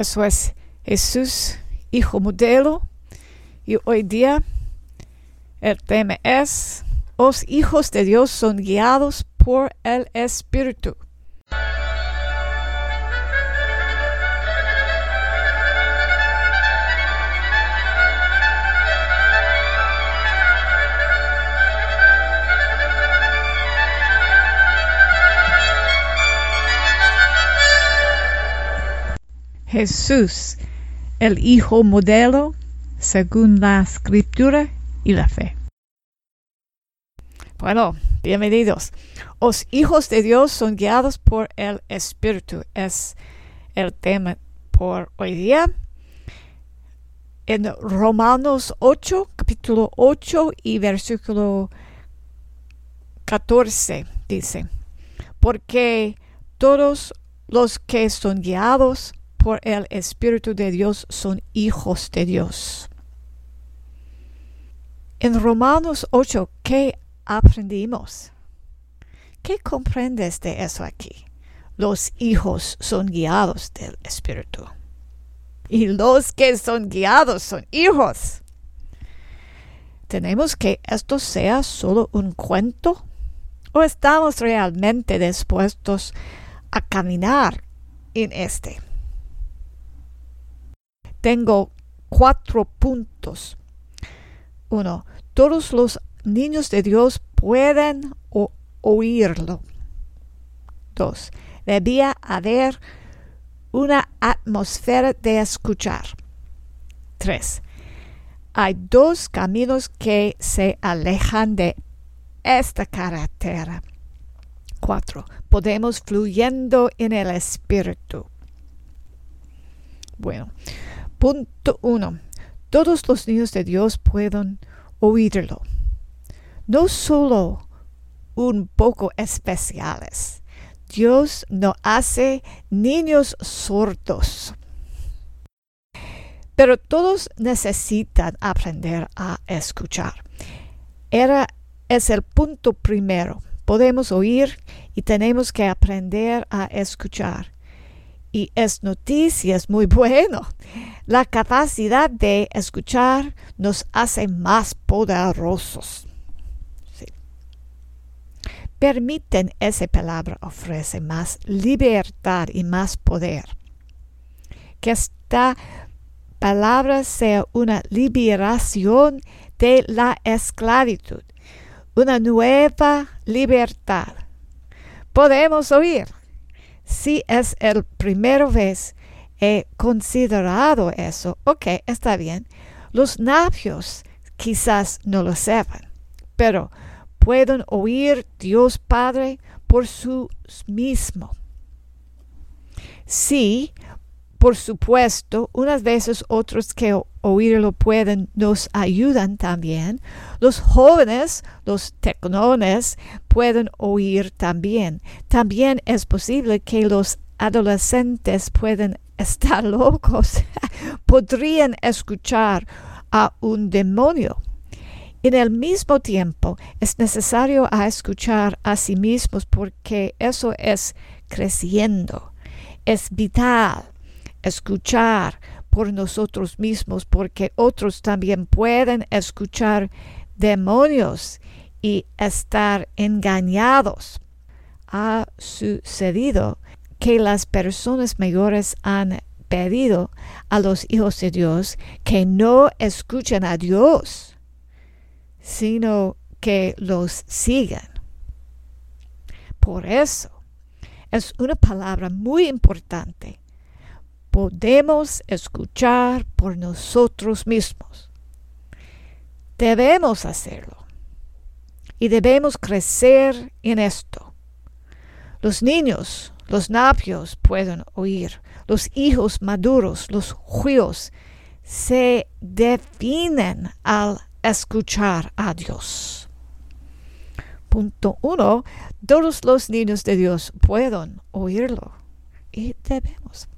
Eso es Jesús, Hijo modelo. Y hoy día el tema es, los hijos de Dios son guiados por el Espíritu. Jesús, el Hijo modelo, según la Escritura y la fe. Bueno, bienvenidos. Los hijos de Dios son guiados por el Espíritu. Es el tema por hoy día. En Romanos 8, capítulo 8 y versículo 14 dice, porque todos los que son guiados por el Espíritu de Dios son hijos de Dios. En Romanos 8, ¿qué aprendimos? ¿Qué comprendes de eso aquí? Los hijos son guiados del Espíritu. Y los que son guiados son hijos. ¿Tenemos que esto sea solo un cuento? ¿O estamos realmente dispuestos a caminar en este? Tengo cuatro puntos. Uno, todos los niños de Dios pueden oírlo. Dos, debía haber una atmósfera de escuchar. Tres, hay dos caminos que se alejan de esta carretera. Cuatro, podemos fluyendo en el espíritu. Bueno, Punto 1. Todos los niños de Dios pueden oírlo. No solo un poco especiales. Dios no hace niños sordos. Pero todos necesitan aprender a escuchar. Era, es el punto primero. Podemos oír y tenemos que aprender a escuchar y es noticia, es muy bueno. La capacidad de escuchar nos hace más poderosos. Permiten esa palabra ofrece más libertad y más poder. Que esta palabra sea una liberación de la esclavitud, una nueva libertad. Podemos oír si es el primera vez he considerado eso, ok, está bien. Los navios quizás no lo sepan, pero pueden oír Dios Padre por su mismo. Sí, por supuesto, unas veces otros que oírlo pueden nos ayudan también. Los jóvenes, los tecnones, pueden oír también. También es posible que los adolescentes pueden estar locos, podrían escuchar a un demonio. En el mismo tiempo es necesario a escuchar a sí mismos porque eso es creciendo, es vital escuchar por nosotros mismos, porque otros también pueden escuchar demonios y estar engañados. Ha sucedido que las personas mayores han pedido a los hijos de Dios que no escuchen a Dios, sino que los sigan. Por eso es una palabra muy importante podemos escuchar por nosotros mismos. Debemos hacerlo y debemos crecer en esto. Los niños, los napios pueden oír, los hijos maduros, los juicios, se definen al escuchar a Dios. Punto uno, todos los niños de Dios pueden oírlo y debemos.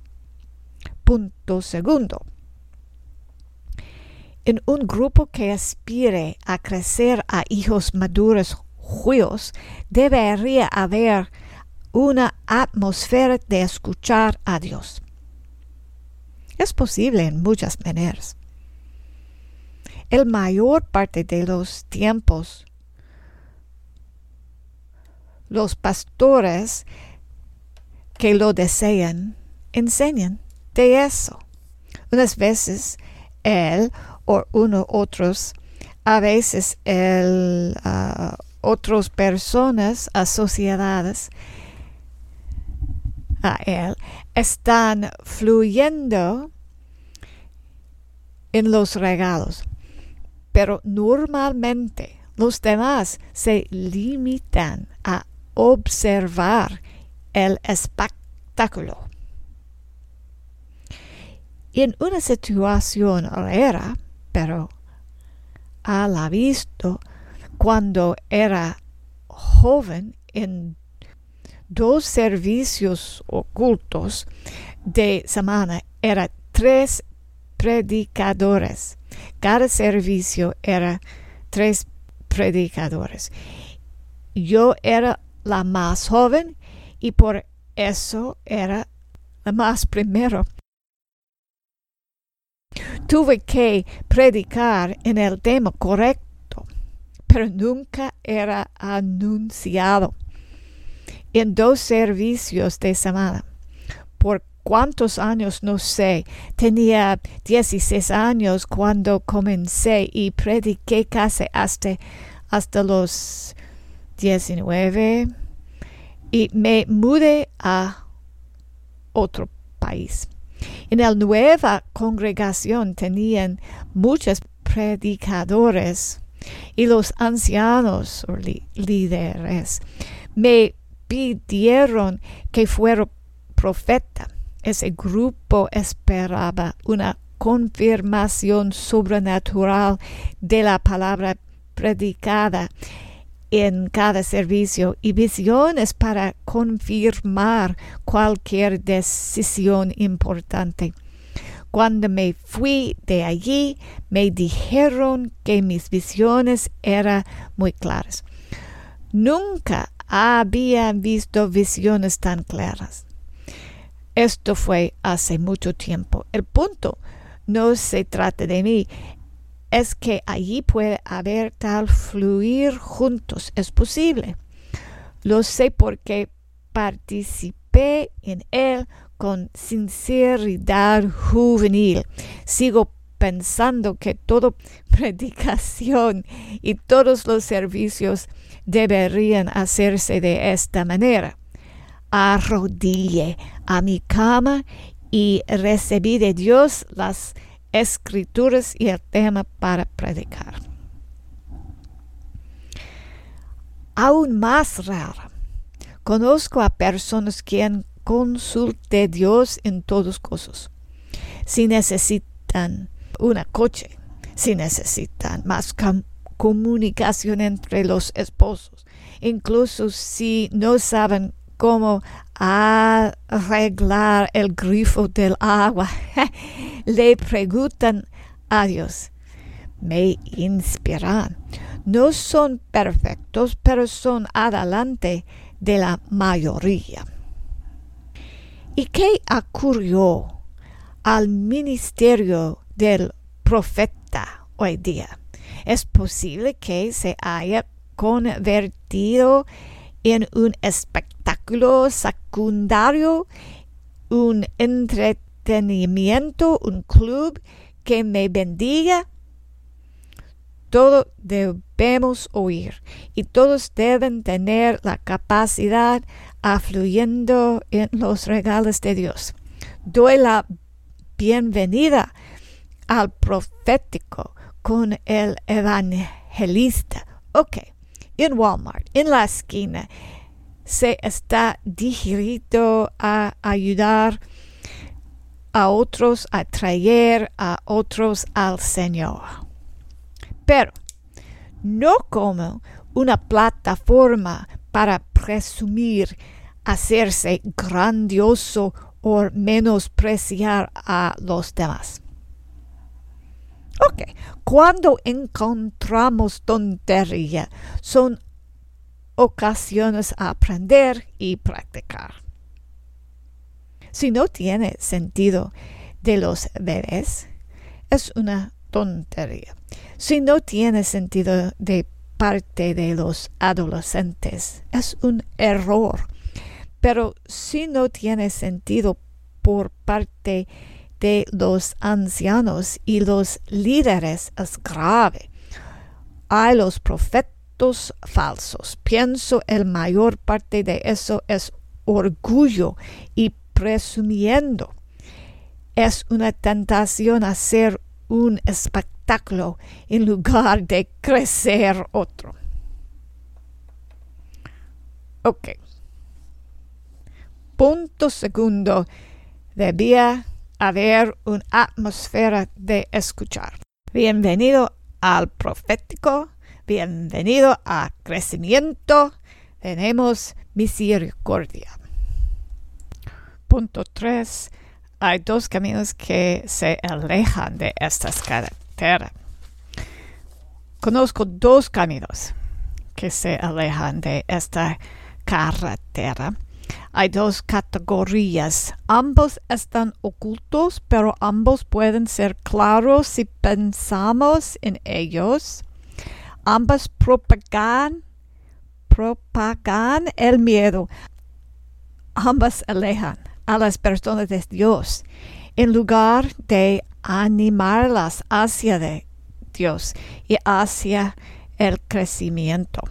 Punto segundo. En un grupo que aspire a crecer a hijos maduros juicios, debería haber una atmósfera de escuchar a Dios. Es posible en muchas maneras. El mayor parte de los tiempos, los pastores que lo desean enseñan de eso. Unas veces él o uno otros, a veces el, uh, otras personas, asociadas a él, están fluyendo en los regalos. Pero normalmente los demás se limitan a observar el espectáculo. En una situación rara, pero a la vista, cuando era joven en dos servicios ocultos de semana, era tres predicadores. Cada servicio era tres predicadores. Yo era la más joven y por eso era la más primero. Tuve que predicar en el tema correcto, pero nunca era anunciado. En dos servicios de semana. Por cuántos años no sé. Tenía 16 años cuando comencé y prediqué casi hasta, hasta los 19 y me mudé a otro país. En la nueva congregación tenían muchos predicadores y los ancianos o líderes me pidieron que fuera profeta. Ese grupo esperaba una confirmación sobrenatural de la palabra predicada en cada servicio y visiones para confirmar cualquier decisión importante. Cuando me fui de allí, me dijeron que mis visiones eran muy claras. Nunca había visto visiones tan claras. Esto fue hace mucho tiempo. El punto no se trata de mí, es que allí puede haber tal fluir juntos. Es posible. Lo sé porque participé en él con sinceridad juvenil. Sigo pensando que toda predicación y todos los servicios deberían hacerse de esta manera. Arrodille a mi cama y recibí de Dios las escrituras y el tema para predicar. Aún más raro, conozco a personas que consulten a Dios en todos cosas. Si necesitan una coche, si necesitan más comunicación entre los esposos, incluso si no saben cómo arreglar el grifo del agua. Le preguntan a Dios. Me inspiran. No son perfectos, pero son adelante de la mayoría. ¿Y qué ocurrió al ministerio del profeta hoy día? Es posible que se haya convertido un espectáculo secundario, un entretenimiento, un club que me bendiga. Todo debemos oír y todos deben tener la capacidad afluyendo en los regalos de Dios. Doy la bienvenida al profético con el evangelista. Ok, en Walmart, en la esquina, se está dirigido a ayudar a otros, a traer a otros al Señor. Pero no como una plataforma para presumir, hacerse grandioso o menospreciar a los demás. Ok, cuando encontramos tontería, son ocasiones a aprender y practicar. Si no tiene sentido, de los bebés es una tontería. Si no tiene sentido de parte de los adolescentes, es un error. Pero si no tiene sentido por parte de los ancianos y los líderes, es grave. Hay los profetas falsos. Pienso el mayor parte de eso es orgullo y presumiendo. Es una tentación hacer un espectáculo en lugar de crecer otro. Ok. Punto segundo. Debía haber una atmósfera de escuchar. Bienvenido al profético. Bienvenido a crecimiento. Tenemos misericordia. Punto 3. Hay dos caminos que se alejan de estas carreteras. Conozco dos caminos que se alejan de esta carretera. Hay dos categorías. Ambos están ocultos, pero ambos pueden ser claros si pensamos en ellos. Ambas propagan, propagan el miedo. Ambas alejan a las personas de Dios en lugar de animarlas hacia de Dios y hacia el crecimiento.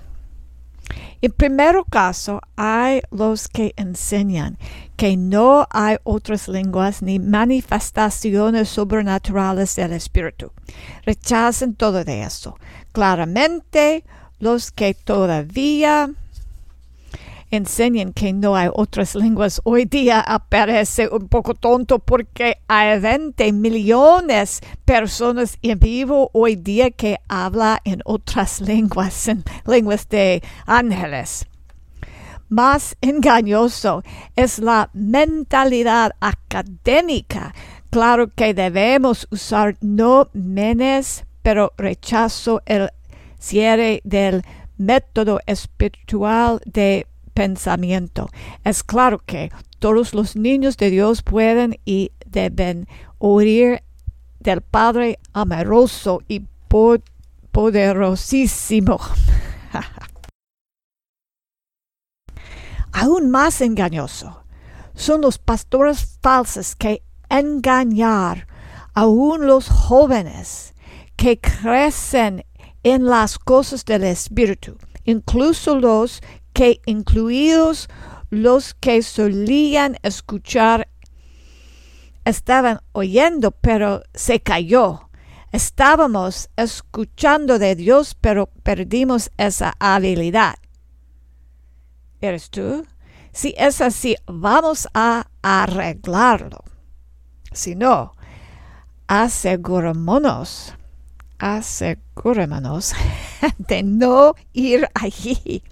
En primer caso, hay los que enseñan que no hay otras lenguas ni manifestaciones sobrenaturales del Espíritu. Rechazan todo de eso. Claramente, los que todavía enseñan que no hay otras lenguas hoy día aparece un poco tonto porque hay 20 millones de personas en vivo hoy día que hablan en otras lenguas, en lenguas de ángeles. Más engañoso es la mentalidad académica. Claro que debemos usar no menes, pero rechazo el cierre del método espiritual de pensamiento. Es claro que todos los niños de Dios pueden y deben oír del Padre amoroso y poderosísimo. Aún más engañoso son los pastores falsos que engañar aún los jóvenes que crecen en las cosas del Espíritu, incluso los que incluidos los que solían escuchar estaban oyendo, pero se cayó. Estábamos escuchando de Dios, pero perdimos esa habilidad. ¿Eres tú? Si es así, vamos a arreglarlo. Si no, asegurémonos, asegurémonos de no ir allí.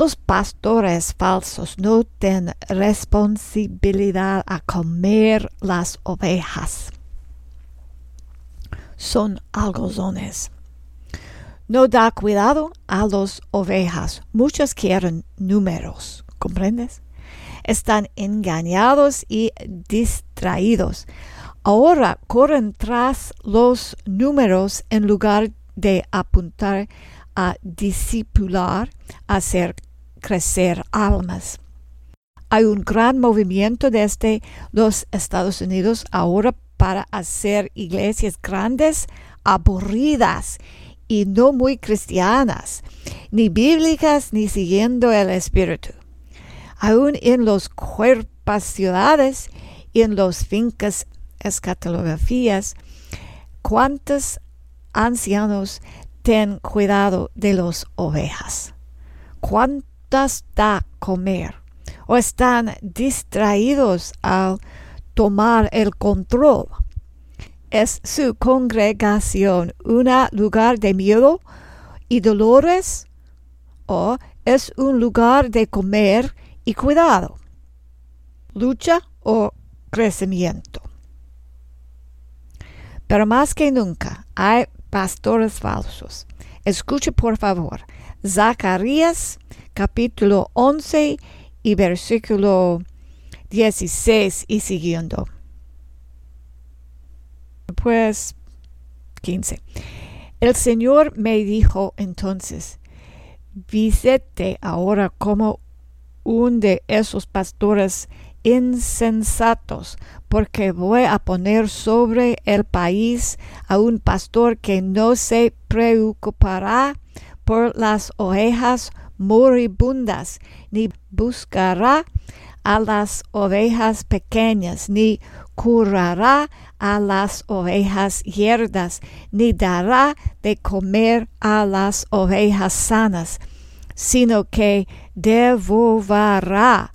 Los pastores falsos no tienen responsabilidad a comer las ovejas. Son algodones. No da cuidado a las ovejas. Muchos quieren números. ¿Comprendes? Están engañados y distraídos. Ahora corren tras los números en lugar de apuntar a discipular, a ser crecer almas. Hay un gran movimiento desde los Estados Unidos ahora para hacer iglesias grandes, aburridas y no muy cristianas, ni bíblicas ni siguiendo el espíritu. Aún en los cuerpos ciudades y en los fincas escatologías, cuántos ancianos cuidado de las ovejas. ¿Cuántos da comer o están distraídos al tomar el control. ¿Es su congregación un lugar de miedo y dolores o es un lugar de comer y cuidado? Lucha o crecimiento. Pero más que nunca hay pastores falsos. Escuche por favor Zacarías capítulo 11 y versículo 16 y siguiendo. Pues 15. El Señor me dijo entonces, visite ahora como un de esos pastores insensatos, porque voy a poner sobre el país a un pastor que no se preocupará por las ovejas moribundas, ni buscará a las ovejas pequeñas, ni curará a las ovejas yerdas, ni dará de comer a las ovejas sanas, sino que devolverá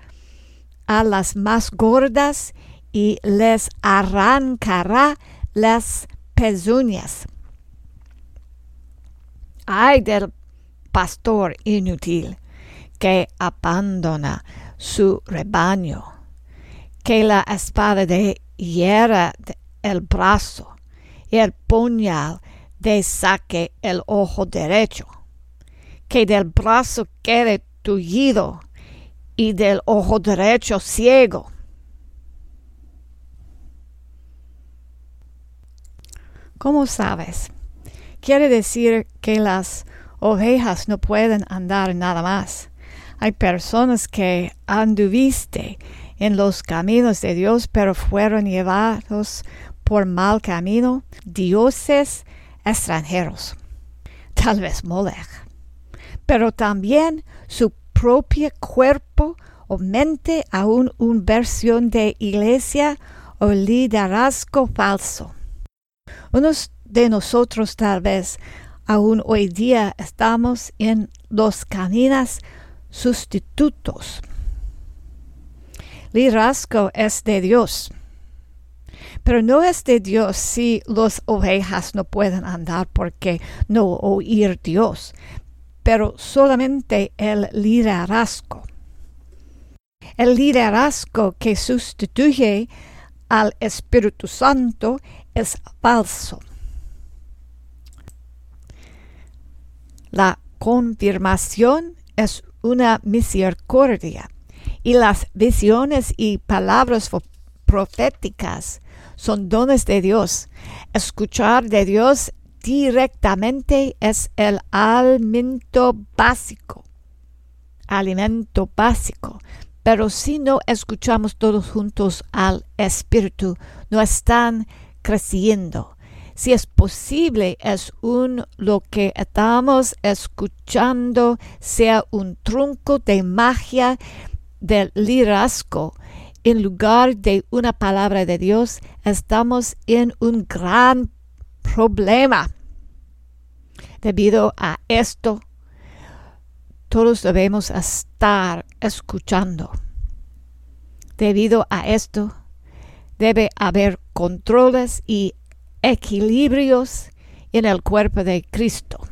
a las más gordas y les arrancará las pezuñas. Ay del pastor inútil que abandona su rebaño, que la espada de hiera el brazo y el puñal de saque el ojo derecho, que del brazo quede tullido y del ojo derecho ciego. ¿Cómo sabes? Quiere decir que las ovejas no pueden andar nada más. Hay personas que anduviste en los caminos de Dios, pero fueron llevados por mal camino, dioses extranjeros, tal vez Molech, pero también su propio cuerpo o mente aún una versión de iglesia o liderazgo falso. Unos de nosotros tal vez aún hoy día estamos en los caminos sustitutos. Liderazgo es de Dios. Pero no es de Dios si las ovejas no pueden andar porque no oír Dios, pero solamente el liderazgo. El liderazgo que sustituye al Espíritu Santo es falso. La confirmación es una misericordia y las visiones y palabras proféticas son dones de Dios. Escuchar de Dios directamente es el alimento básico. Alimento básico. Pero si no escuchamos todos juntos al Espíritu, no están creciendo. Si es posible, es un lo que estamos escuchando sea un trunco de magia del liderazgo en lugar de una palabra de Dios, estamos en un gran problema. Debido a esto, todos debemos estar escuchando. Debido a esto, debe haber controles y equilibrios en el cuerpo de Cristo.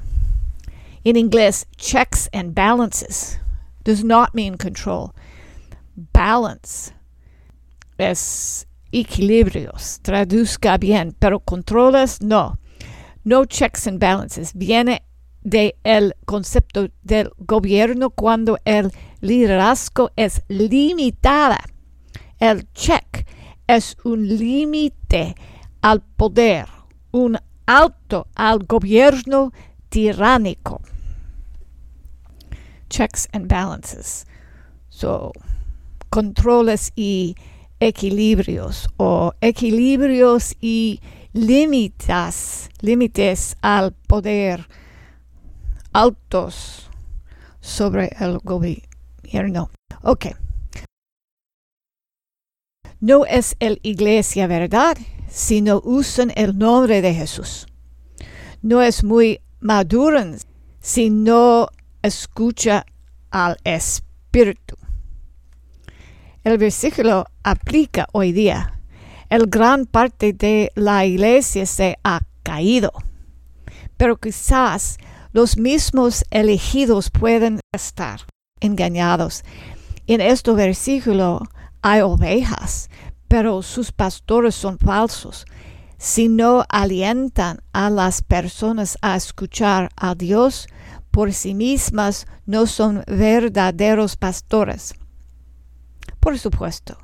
En inglés, checks and balances does not mean control. Balance es equilibrios, traduzca bien, pero controles no. No checks and balances. Viene del el concepto del gobierno cuando el liderazgo es limitada. El check es un límite al poder, un alto al gobierno tiránico. Checks and balances. So, controles y equilibrios o equilibrios y límites, límites al poder altos sobre el gobierno. Ok. No es el iglesia, ¿verdad? Si no usan el nombre de Jesús. No es muy maduro si no escucha al Espíritu. El versículo aplica hoy día. El gran parte de la iglesia se ha caído. Pero quizás los mismos elegidos pueden estar engañados. En este versículo hay ovejas, pero sus pastores son falsos. Si no alientan a las personas a escuchar a Dios, por sí mismas no son verdaderos pastores. Por supuesto,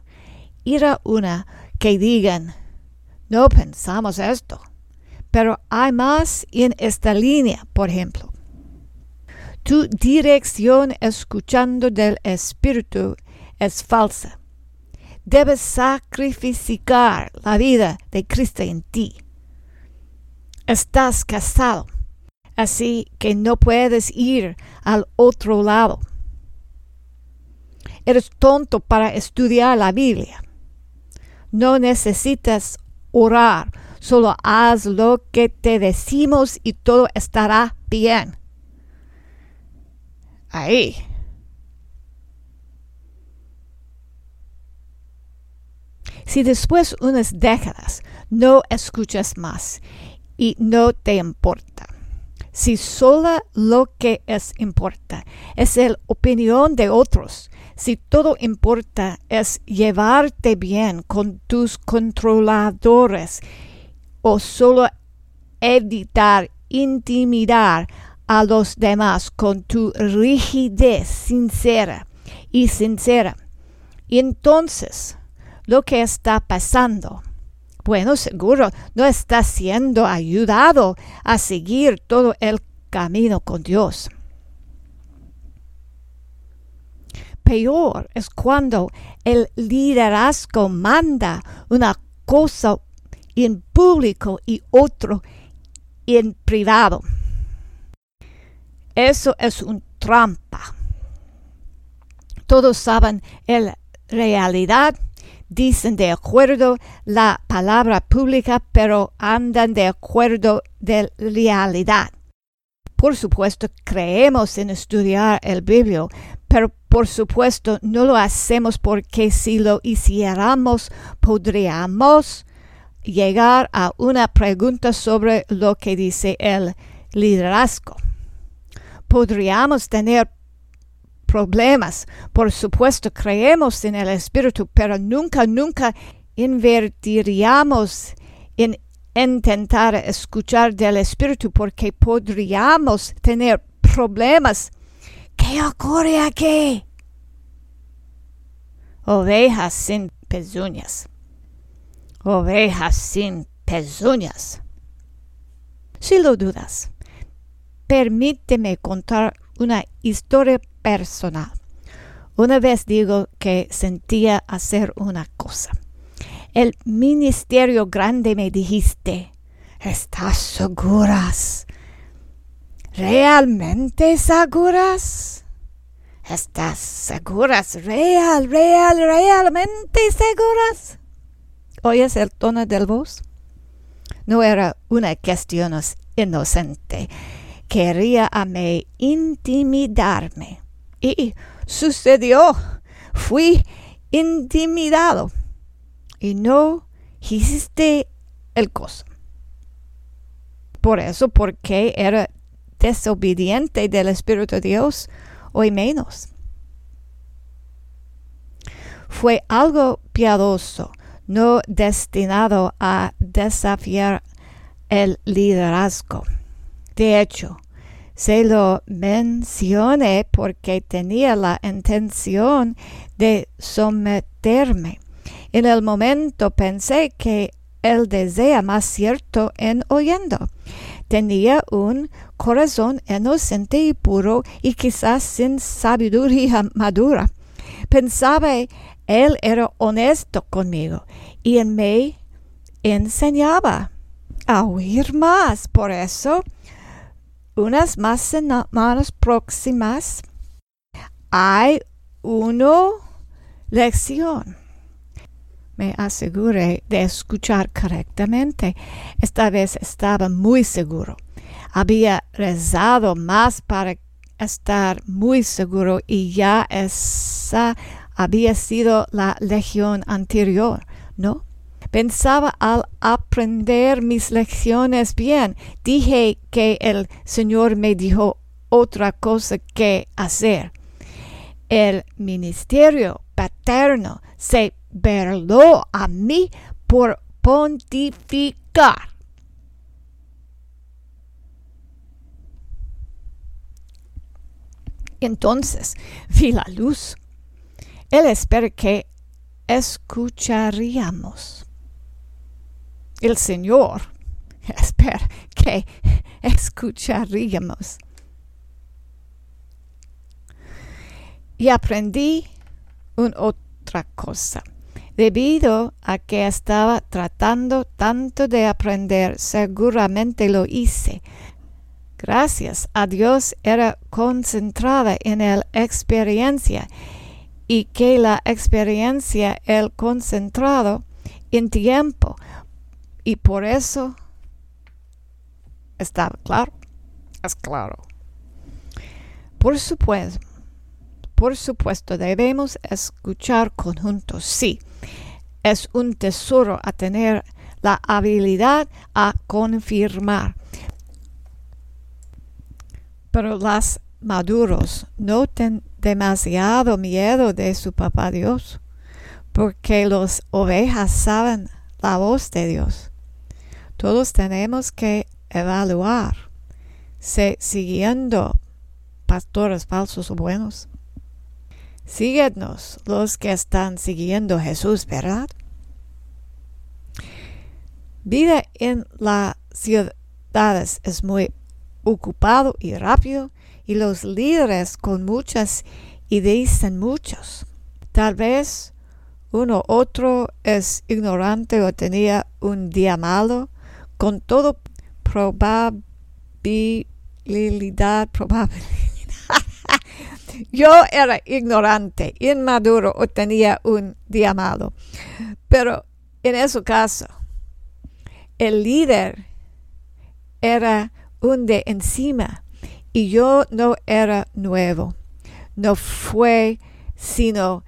ir a una que digan, no pensamos esto. Pero hay más en esta línea, por ejemplo. Tu dirección escuchando del Espíritu es falsa. Debes sacrificar la vida de Cristo en ti. Estás casado, así que no puedes ir al otro lado. Eres tonto para estudiar la Biblia. No necesitas orar, solo haz lo que te decimos y todo estará bien. Ahí. Si después unas décadas no escuchas más y no te importa, si solo lo que es importa es la opinión de otros, si todo importa es llevarte bien con tus controladores o solo evitar intimidar a los demás con tu rigidez sincera y sincera. Y entonces, lo que está pasando, bueno, seguro no está siendo ayudado a seguir todo el camino con Dios. Peor es cuando el liderazgo manda una cosa en público y otro en privado. Eso es un trampa. Todos saben la realidad, dicen de acuerdo la palabra pública, pero andan de acuerdo de realidad. Por supuesto, creemos en estudiar el Biblio, pero por supuesto no lo hacemos porque si lo hiciéramos podríamos llegar a una pregunta sobre lo que dice el liderazgo podríamos tener problemas. Por supuesto, creemos en el Espíritu, pero nunca, nunca invertiríamos en intentar escuchar del Espíritu porque podríamos tener problemas. ¿Qué ocurre aquí? Ovejas sin pezuñas. Ovejas sin pezuñas. Si lo dudas, permíteme contar una historia personal. Una vez digo que sentía hacer una cosa. El ministerio grande me dijiste, ¿estás seguras? ¿Realmente seguras? ¿Estás seguras? ¿Real, real, realmente seguras? ¿Oyes el tono del voz? No era una cuestión inocente quería a mí intimidarme. Y sucedió. Fui intimidado. Y no hiciste el cosa. Por eso, porque era desobediente del Espíritu de Dios, hoy menos. Fue algo piadoso, no destinado a desafiar el liderazgo. De hecho, se lo mencioné porque tenía la intención de someterme. En el momento pensé que él desea más cierto en oyendo. Tenía un corazón inocente y puro y quizás sin sabiduría madura. Pensaba él era honesto conmigo y me enseñaba a oír más. Por eso unas más semanas próximas hay una lección. Me aseguré de escuchar correctamente. Esta vez estaba muy seguro. Había rezado más para estar muy seguro y ya había sido la legión anterior, ¿no? Pensaba al aprender mis lecciones bien. Dije que el Señor me dijo otra cosa que hacer. El ministerio paterno se verló a mí por pontificar. Entonces vi la luz. Él espera que escucharíamos el Señor, espera que escucharíamos. Y aprendí una otra cosa. Debido a que estaba tratando tanto de aprender, seguramente lo hice. Gracias a Dios era concentrada en la experiencia y que la experiencia el concentrado en tiempo y por eso estaba claro. Es claro. Por supuesto, por supuesto, debemos escuchar conjuntos, sí. Es un tesoro a tener la habilidad a confirmar. Pero las maduros no ten demasiado miedo de su papá Dios, porque las ovejas saben la voz de Dios. Todos tenemos que evaluar si siguiendo pastores falsos o buenos. Síguenos los que están siguiendo Jesús, ¿verdad? Vida en las ciudades es muy ocupado y rápido y los líderes con muchas y dicen muchos. Tal vez uno otro es ignorante o tenía un día malo, con todo probabilidad, probabilidad. Yo era ignorante, inmaduro o tenía un día malo. Pero en ese caso, el líder era un de encima y yo no era nuevo. No fue sino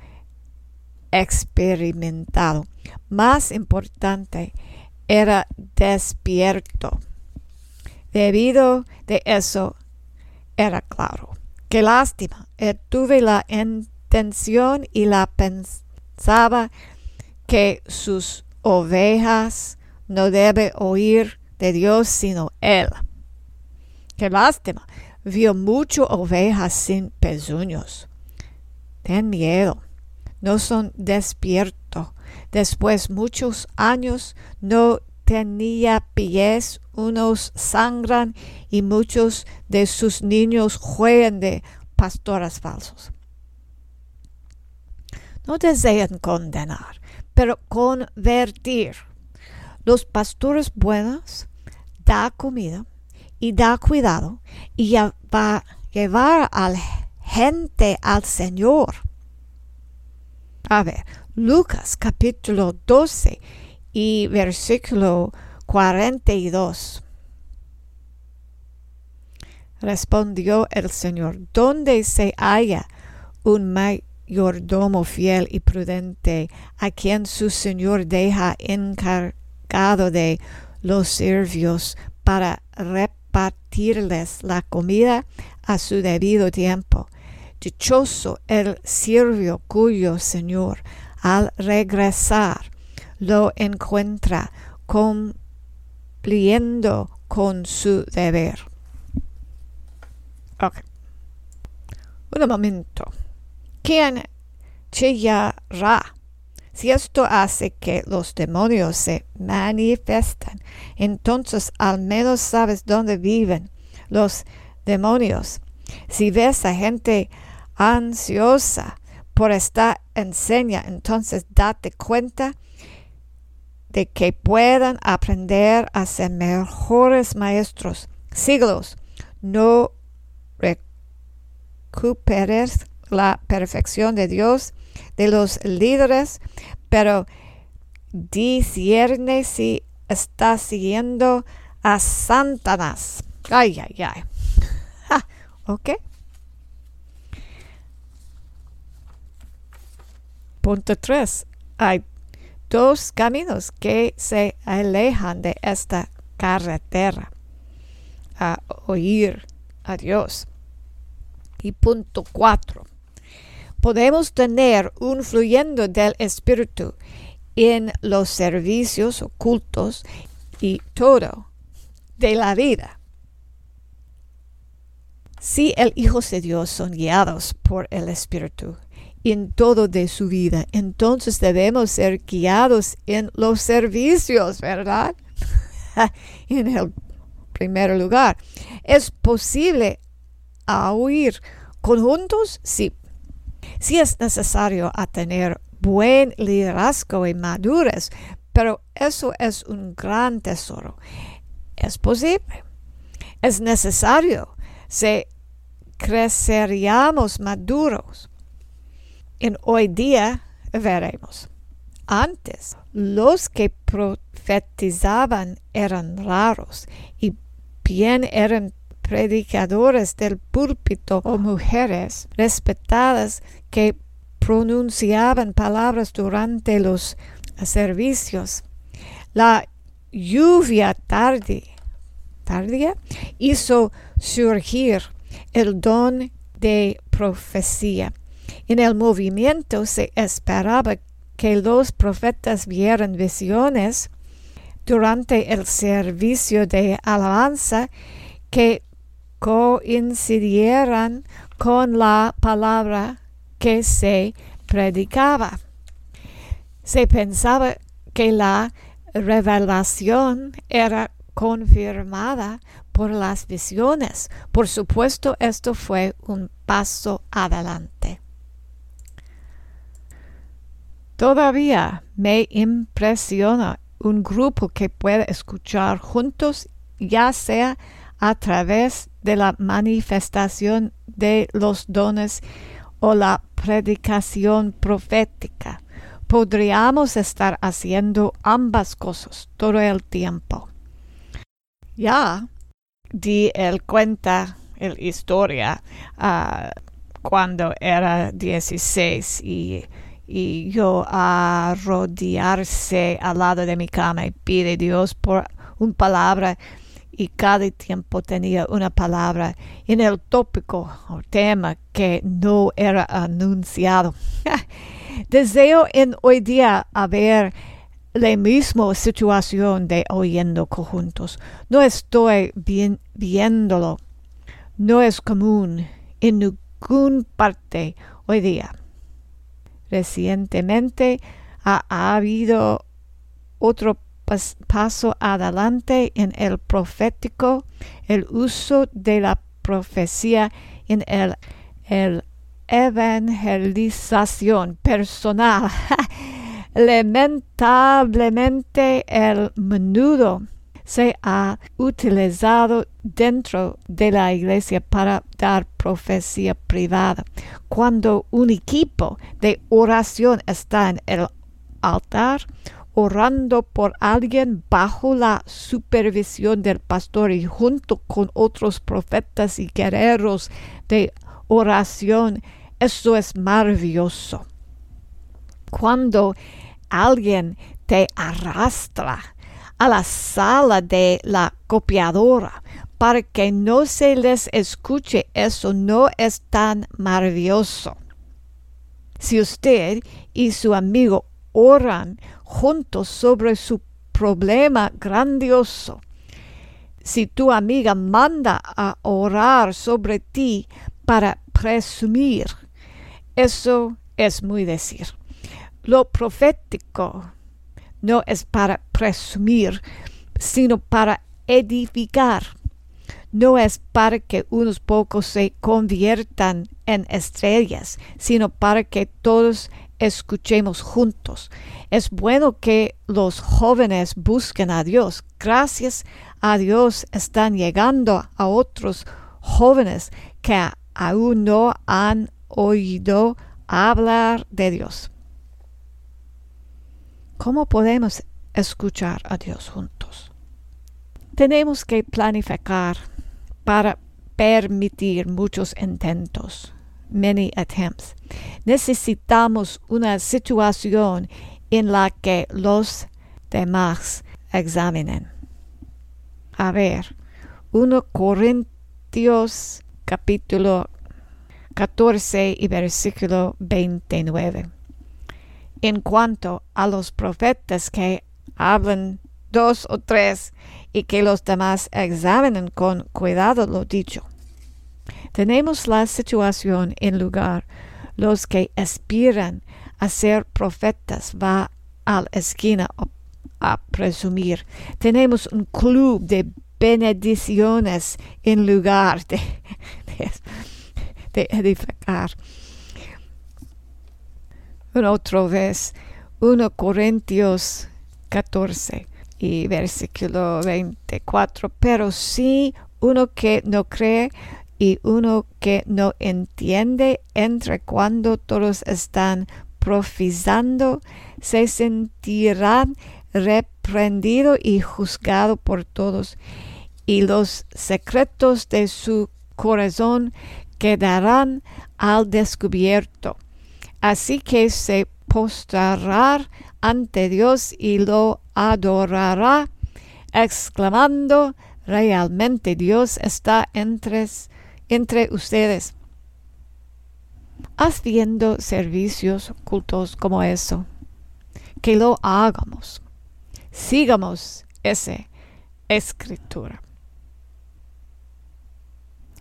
experimentado. Más importante, era despierto. Debido de eso, era claro. Qué lástima. Eh, tuve la intención y la pensaba que sus ovejas no debe oír de Dios sino Él. Qué lástima. Vio mucho ovejas sin pezuños. Ten miedo no son despiertos. Después muchos años no tenía pies, unos sangran y muchos de sus niños juegan de pastores falsos. No desean condenar, pero convertir. Los pastores buenos da comida y da cuidado y va a llevar a la gente al Señor a ver, Lucas capítulo 12 y versículo 42. Respondió el Señor, ¿dónde se halla un mayordomo fiel y prudente a quien su Señor deja encargado de los siervos para repartirles la comida a su debido tiempo? Dichoso el siervo cuyo Señor al regresar lo encuentra cumpliendo con su deber. Ok. Un momento. ¿Quién chillará? Si esto hace que los demonios se manifiesten, entonces al menos sabes dónde viven los demonios. Si ves a gente ansiosa por esta enseña, entonces date cuenta de que puedan aprender a ser mejores maestros. Siglos, no recuperes la perfección de Dios de los líderes, pero discierne si está siguiendo a Santanas. Ay, ay, ay. ¿Ok? Punto 3. Hay dos caminos que se alejan de esta carretera a oír a Dios. Y punto 4. Podemos tener un fluyendo del Espíritu en los servicios ocultos y todo de la vida. Si el Hijo de Dios son guiados por el Espíritu en todo de su vida. Entonces debemos ser guiados en los servicios, ¿verdad? en el primer lugar. ¿Es posible oír conjuntos? Sí. Sí es necesario a tener buen liderazgo y madurez, pero eso es un gran tesoro. Es posible. Es necesario. Se creceríamos maduros. En hoy día veremos. Antes, los que profetizaban eran raros y bien eran predicadores del púlpito o mujeres respetadas que pronunciaban palabras durante los servicios. La lluvia tardía hizo surgir el don de profecía. En el movimiento se esperaba que los profetas vieran visiones durante el servicio de alabanza que coincidieran con la palabra que se predicaba. Se pensaba que la revelación era confirmada por las visiones. Por supuesto, esto fue un paso adelante. Todavía me impresiona un grupo que puede escuchar juntos, ya sea a través de la manifestación de los dones o la predicación profética. Podríamos estar haciendo ambas cosas todo el tiempo. Ya di el cuenta, el historia, uh, cuando era 16 y, y yo a rodearse al lado de mi cama y pide Dios por una palabra y cada tiempo tenía una palabra en el tópico o tema que no era anunciado. Deseo en hoy día haber la misma situación de oyendo conjuntos. No estoy bien, viéndolo. No es común en ninguna parte hoy día. Recientemente ha, ha habido otro paso adelante en el profético, el uso de la profecía en el, el evangelización personal. Lamentablemente el menudo se ha utilizado dentro de la iglesia para dar profecía privada. Cuando un equipo de oración está en el altar, orando por alguien bajo la supervisión del pastor y junto con otros profetas y guerreros de oración. Eso es maravilloso. Cuando alguien te arrastra a la sala de la copiadora para que no se les escuche, eso no es tan maravilloso. Si usted y su amigo oran juntos sobre su problema grandioso. Si tu amiga manda a orar sobre ti para presumir, eso es muy decir. Lo profético no es para presumir, sino para edificar. No es para que unos pocos se conviertan en estrellas, sino para que todos escuchemos juntos. Es bueno que los jóvenes busquen a Dios. Gracias a Dios están llegando a otros jóvenes que aún no han oído hablar de Dios. ¿Cómo podemos escuchar a Dios juntos? Tenemos que planificar para permitir muchos intentos many attempts. Necesitamos una situación en la que los demás examinen. A ver, 1 Corintios capítulo 14 y versículo 29. En cuanto a los profetas que hablan dos o tres y que los demás examinen con cuidado lo dicho tenemos la situación en lugar los que aspiran a ser profetas va a la esquina a presumir. Tenemos un club de bendiciones en lugar de, de, edificar. Una otra vez, 1 Corintios 14 y versículo 24. Pero si uno que no cree y uno que no entiende entre cuando todos están profizando, se sentirán reprendido y juzgado por todos, y los secretos de su corazón quedarán al descubierto. Así que se postrará ante Dios y lo adorará, exclamando, realmente Dios está entre, entre ustedes. Haciendo servicios ocultos como eso, que lo hagamos sigamos esa escritura.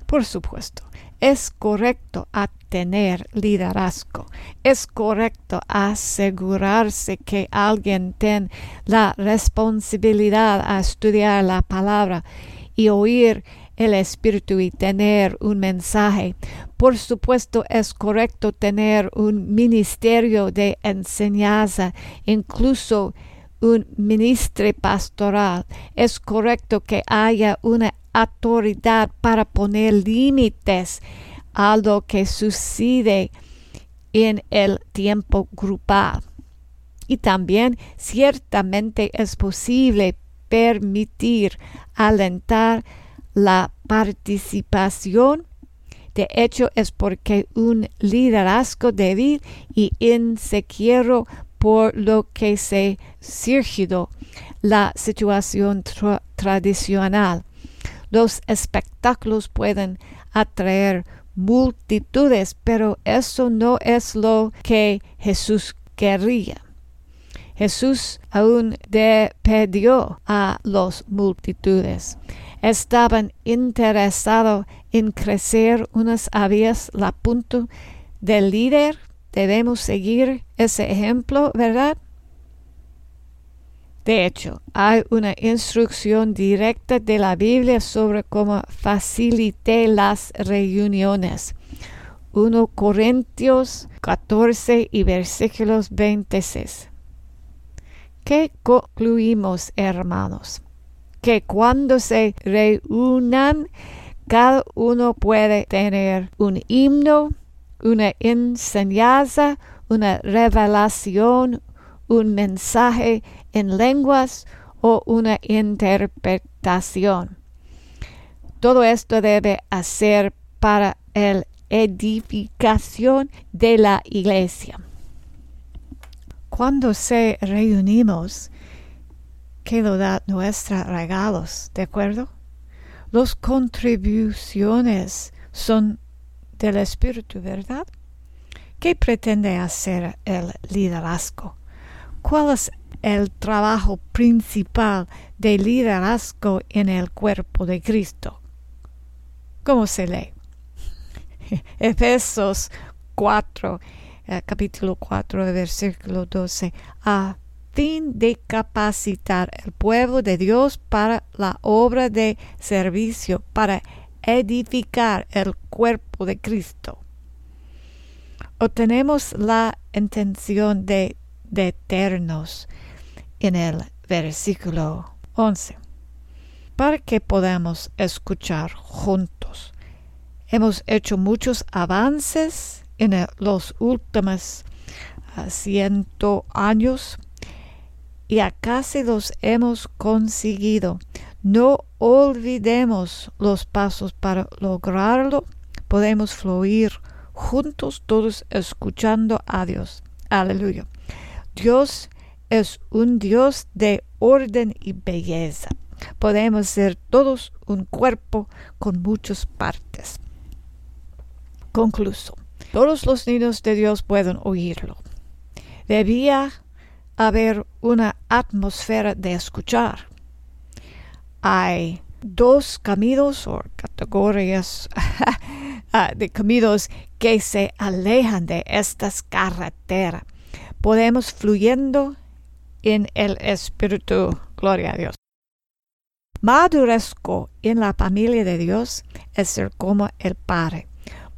Por supuesto, es correcto tener liderazgo. Es correcto asegurarse que alguien tenga la responsabilidad a estudiar la palabra y oír el Espíritu y tener un mensaje. Por supuesto, es correcto tener un ministerio de enseñanza, incluso un ministro pastoral. Es correcto que haya una autoridad para poner límites a lo que sucede en el tiempo grupal. Y también ciertamente es posible permitir alentar la participación. De hecho, es porque un liderazgo débil y inseguro por lo que se surgido la situación tradicional. Los espectáculos pueden atraer multitudes, pero eso no es lo que Jesús quería. Jesús aún despedió a las multitudes. Estaban interesados en crecer unas aves la punto del líder Debemos seguir ese ejemplo, ¿verdad? De hecho, hay una instrucción directa de la Biblia sobre cómo facilitar las reuniones. 1 Corintios 14 y versículos 26. ¿Qué concluimos, hermanos? Que cuando se reúnan, cada uno puede tener un himno, una enseñanza, una revelación, un mensaje en lenguas o una interpretación. Todo esto debe hacer para la edificación de la iglesia. Cuando se reunimos, que lo da nuestros regalos, ¿de acuerdo? Las contribuciones son del Espíritu, ¿verdad? ¿Qué pretende hacer el liderazgo? ¿Cuál es el trabajo principal del liderazgo en el cuerpo de Cristo? ¿Cómo se lee? Efesios 4, eh, capítulo 4, versículo 12. A fin de capacitar el pueblo de Dios para la obra de servicio, para edificar el cuerpo de Cristo. O tenemos la intención de detenernos en el versículo 11 para que podamos escuchar juntos. Hemos hecho muchos avances en los últimos ah, ciento años y a casi los hemos conseguido. No olvidemos los pasos para lograrlo. Podemos fluir juntos todos escuchando a Dios. Aleluya. Dios es un Dios de orden y belleza. Podemos ser todos un cuerpo con muchas partes. Concluso. Todos los niños de Dios pueden oírlo. Debía haber una atmósfera de escuchar hay dos caminos o categorías uh, de caminos que se alejan de estas carreteras. Podemos fluyendo en el Espíritu. Gloria a Dios. Madurezco en la familia de Dios es ser como el Padre.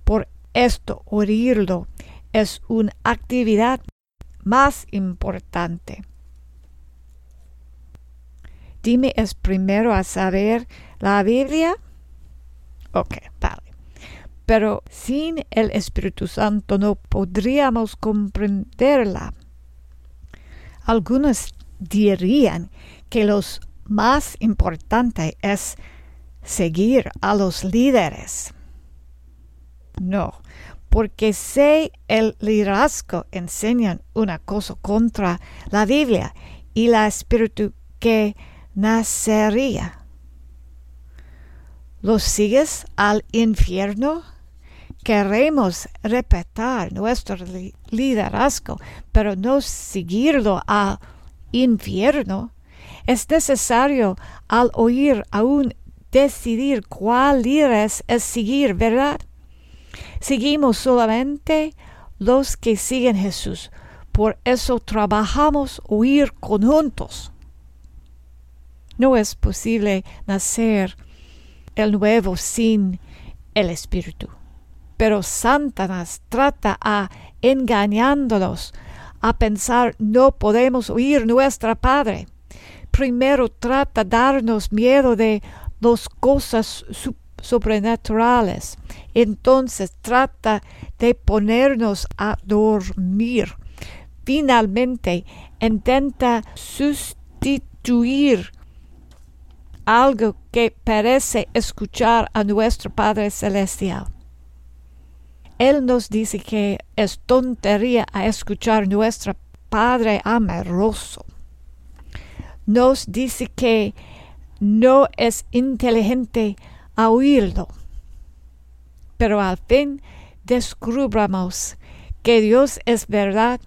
Por esto, oírlo es una actividad más importante. Dime, ¿es primero a saber la Biblia? Ok, vale. Pero sin el Espíritu Santo no podríamos comprenderla. Algunos dirían que lo más importante es seguir a los líderes. No, porque si el liderazgo enseñan una cosa contra la Biblia y la espíritu que nacería. ¿Los sigues al infierno? Queremos respetar nuestro liderazgo, pero no seguirlo al infierno. Es necesario al oír aún decidir cuál líder es seguir, ¿verdad? Seguimos solamente los que siguen Jesús. Por eso trabajamos oír conjuntos. No es posible nacer el nuevo sin el Espíritu. Pero Satanás trata a engañándonos a pensar no podemos oír nuestra Padre. Primero trata darnos miedo de las cosas sobrenaturales. Entonces trata de ponernos a dormir. Finalmente intenta sustituir algo que parece escuchar a nuestro Padre Celestial. Él nos dice que es tontería a escuchar nuestro Padre amoroso. Nos dice que no es inteligente a oírlo. Pero al fin descubramos que Dios es verdad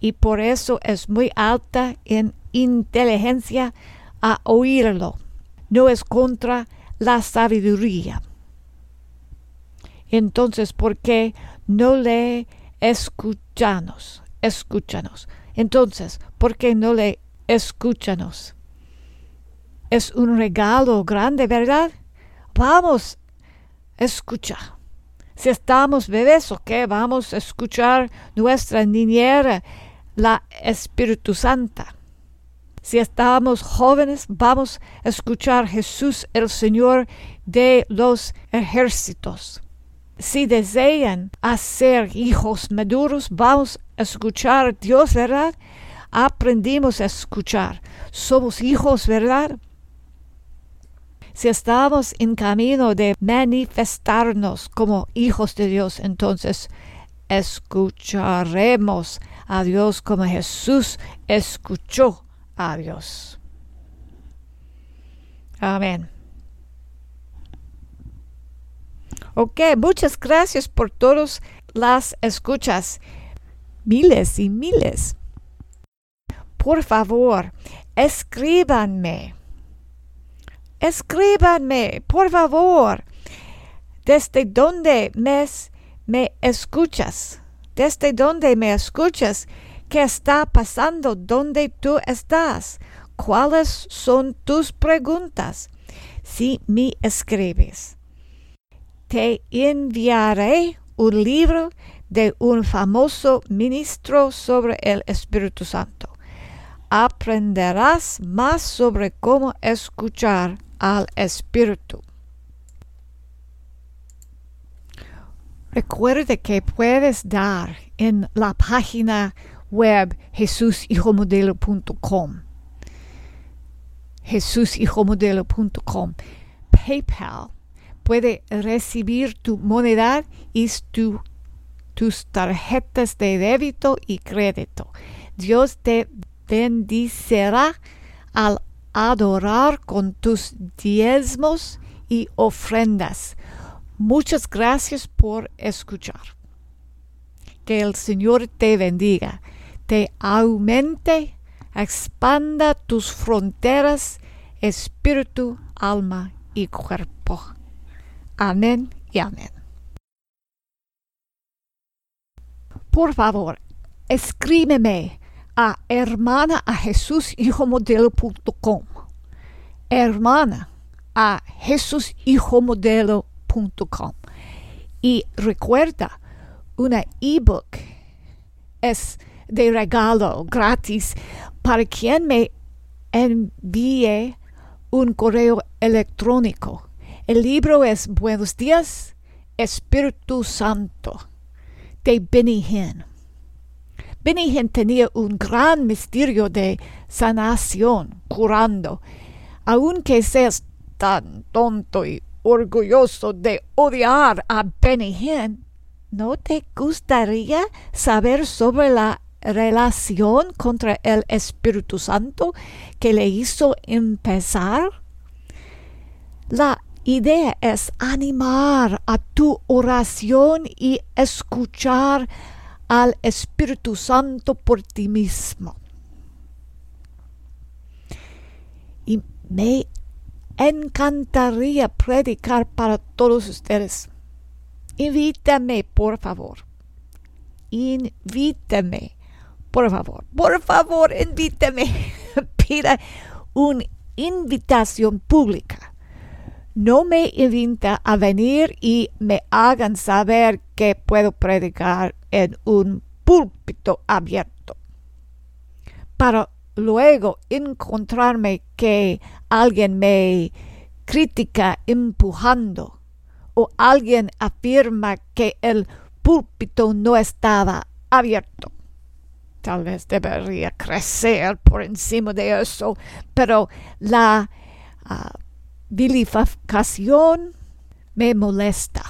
y por eso es muy alta en inteligencia a oírlo no es contra la sabiduría. Entonces, ¿por qué no le escuchamos? Escúchanos. Entonces, ¿por qué no le escúchanos? Es un regalo grande, ¿verdad? Vamos, escucha. Si estamos bebés, qué? vamos a escuchar nuestra niñera, la Espíritu Santa. Si estamos jóvenes, vamos a escuchar Jesús el Señor de los ejércitos. Si desean hacer hijos maduros, vamos a escuchar Dios, ¿verdad? Aprendimos a escuchar. Somos hijos, ¿verdad? Si estamos en camino de manifestarnos como hijos de Dios, entonces escucharemos a Dios como Jesús escuchó Adiós. Amén. Ok, muchas gracias por todas las escuchas. Miles y miles. Por favor, escríbanme. Escríbanme, por favor. ¿Desde dónde me, me escuchas? ¿Desde dónde me escuchas? ¿Qué está pasando donde tú estás? ¿Cuáles son tus preguntas? Si me escribes, te enviaré un libro de un famoso ministro sobre el Espíritu Santo. Aprenderás más sobre cómo escuchar al Espíritu. Recuerde que puedes dar en la página web jesushijomodelo.com. jesushijomodelo.com. PayPal puede recibir tu moneda y tus tarjetas de débito y crédito. Dios te bendicirá al adorar con tus diezmos y ofrendas. Muchas gracias por escuchar. Que el Señor te bendiga te aumente, expanda tus fronteras, espíritu, alma y cuerpo. Amén y amén. por favor, escríbeme a hermana a Jesús modelo.com. Hermana a Jesús modelo.com. Y recuerda, una ebook es de regalo gratis para quien me envíe un correo electrónico. El libro es Buenos días, Espíritu Santo, de Benny Hinn. Hinn tenía un gran misterio de sanación, curando. Aunque seas tan tonto y orgulloso de odiar a Hinn, ¿no te gustaría saber sobre la relación contra el Espíritu Santo que le hizo empezar? La idea es animar a tu oración y escuchar al Espíritu Santo por ti mismo. Y me encantaría predicar para todos ustedes. Invítame, por favor. Invítame por favor, por favor, invíteme. Pida una invitación pública. No me invita a venir y me hagan saber que puedo predicar en un púlpito abierto. Para luego encontrarme que alguien me critica empujando o alguien afirma que el púlpito no estaba abierto tal vez debería crecer por encima de eso, pero la uh, vilificación me molesta.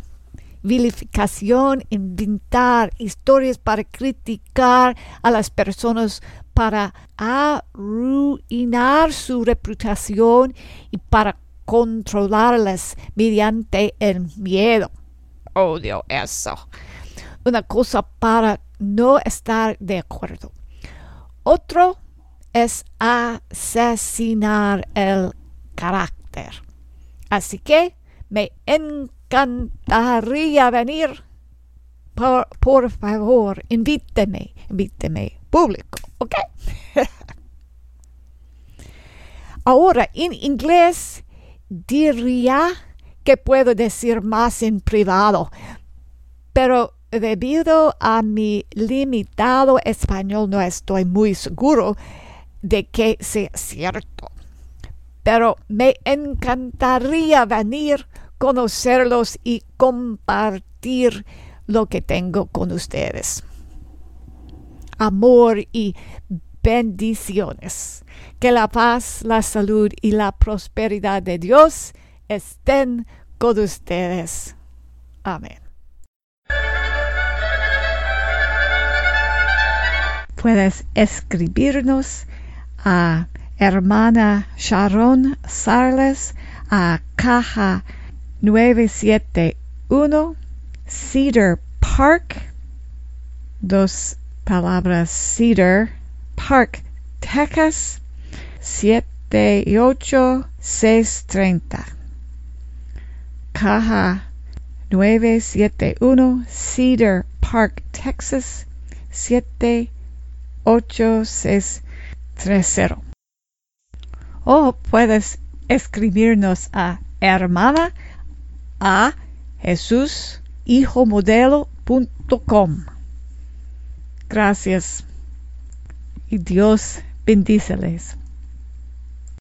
Vilificación, inventar historias para criticar a las personas, para arruinar su reputación y para controlarlas mediante el miedo. Odio eso. Una cosa para no estar de acuerdo. Otro es asesinar el carácter. Así que me encantaría venir. Por, favor, invíteme, invíteme público, ¿ok? Ahora, en inglés diría que puedo decir más en privado, pero debido a mi limitado español no estoy muy seguro de que sea cierto. Pero me encantaría venir, conocerlos y compartir lo que tengo con ustedes. Amor y bendiciones. Que la paz, la salud y la prosperidad de Dios estén con ustedes. Amén. puedes escribirnos a hermana Sharon Sarles a caja 971 Cedar Park, dos palabras Cedar Park, Texas 78630. Caja 971 Cedar Park, Texas 78630. 8630. O puedes escribirnos a hermana a Jesús modelo.com. Gracias y Dios bendíceles.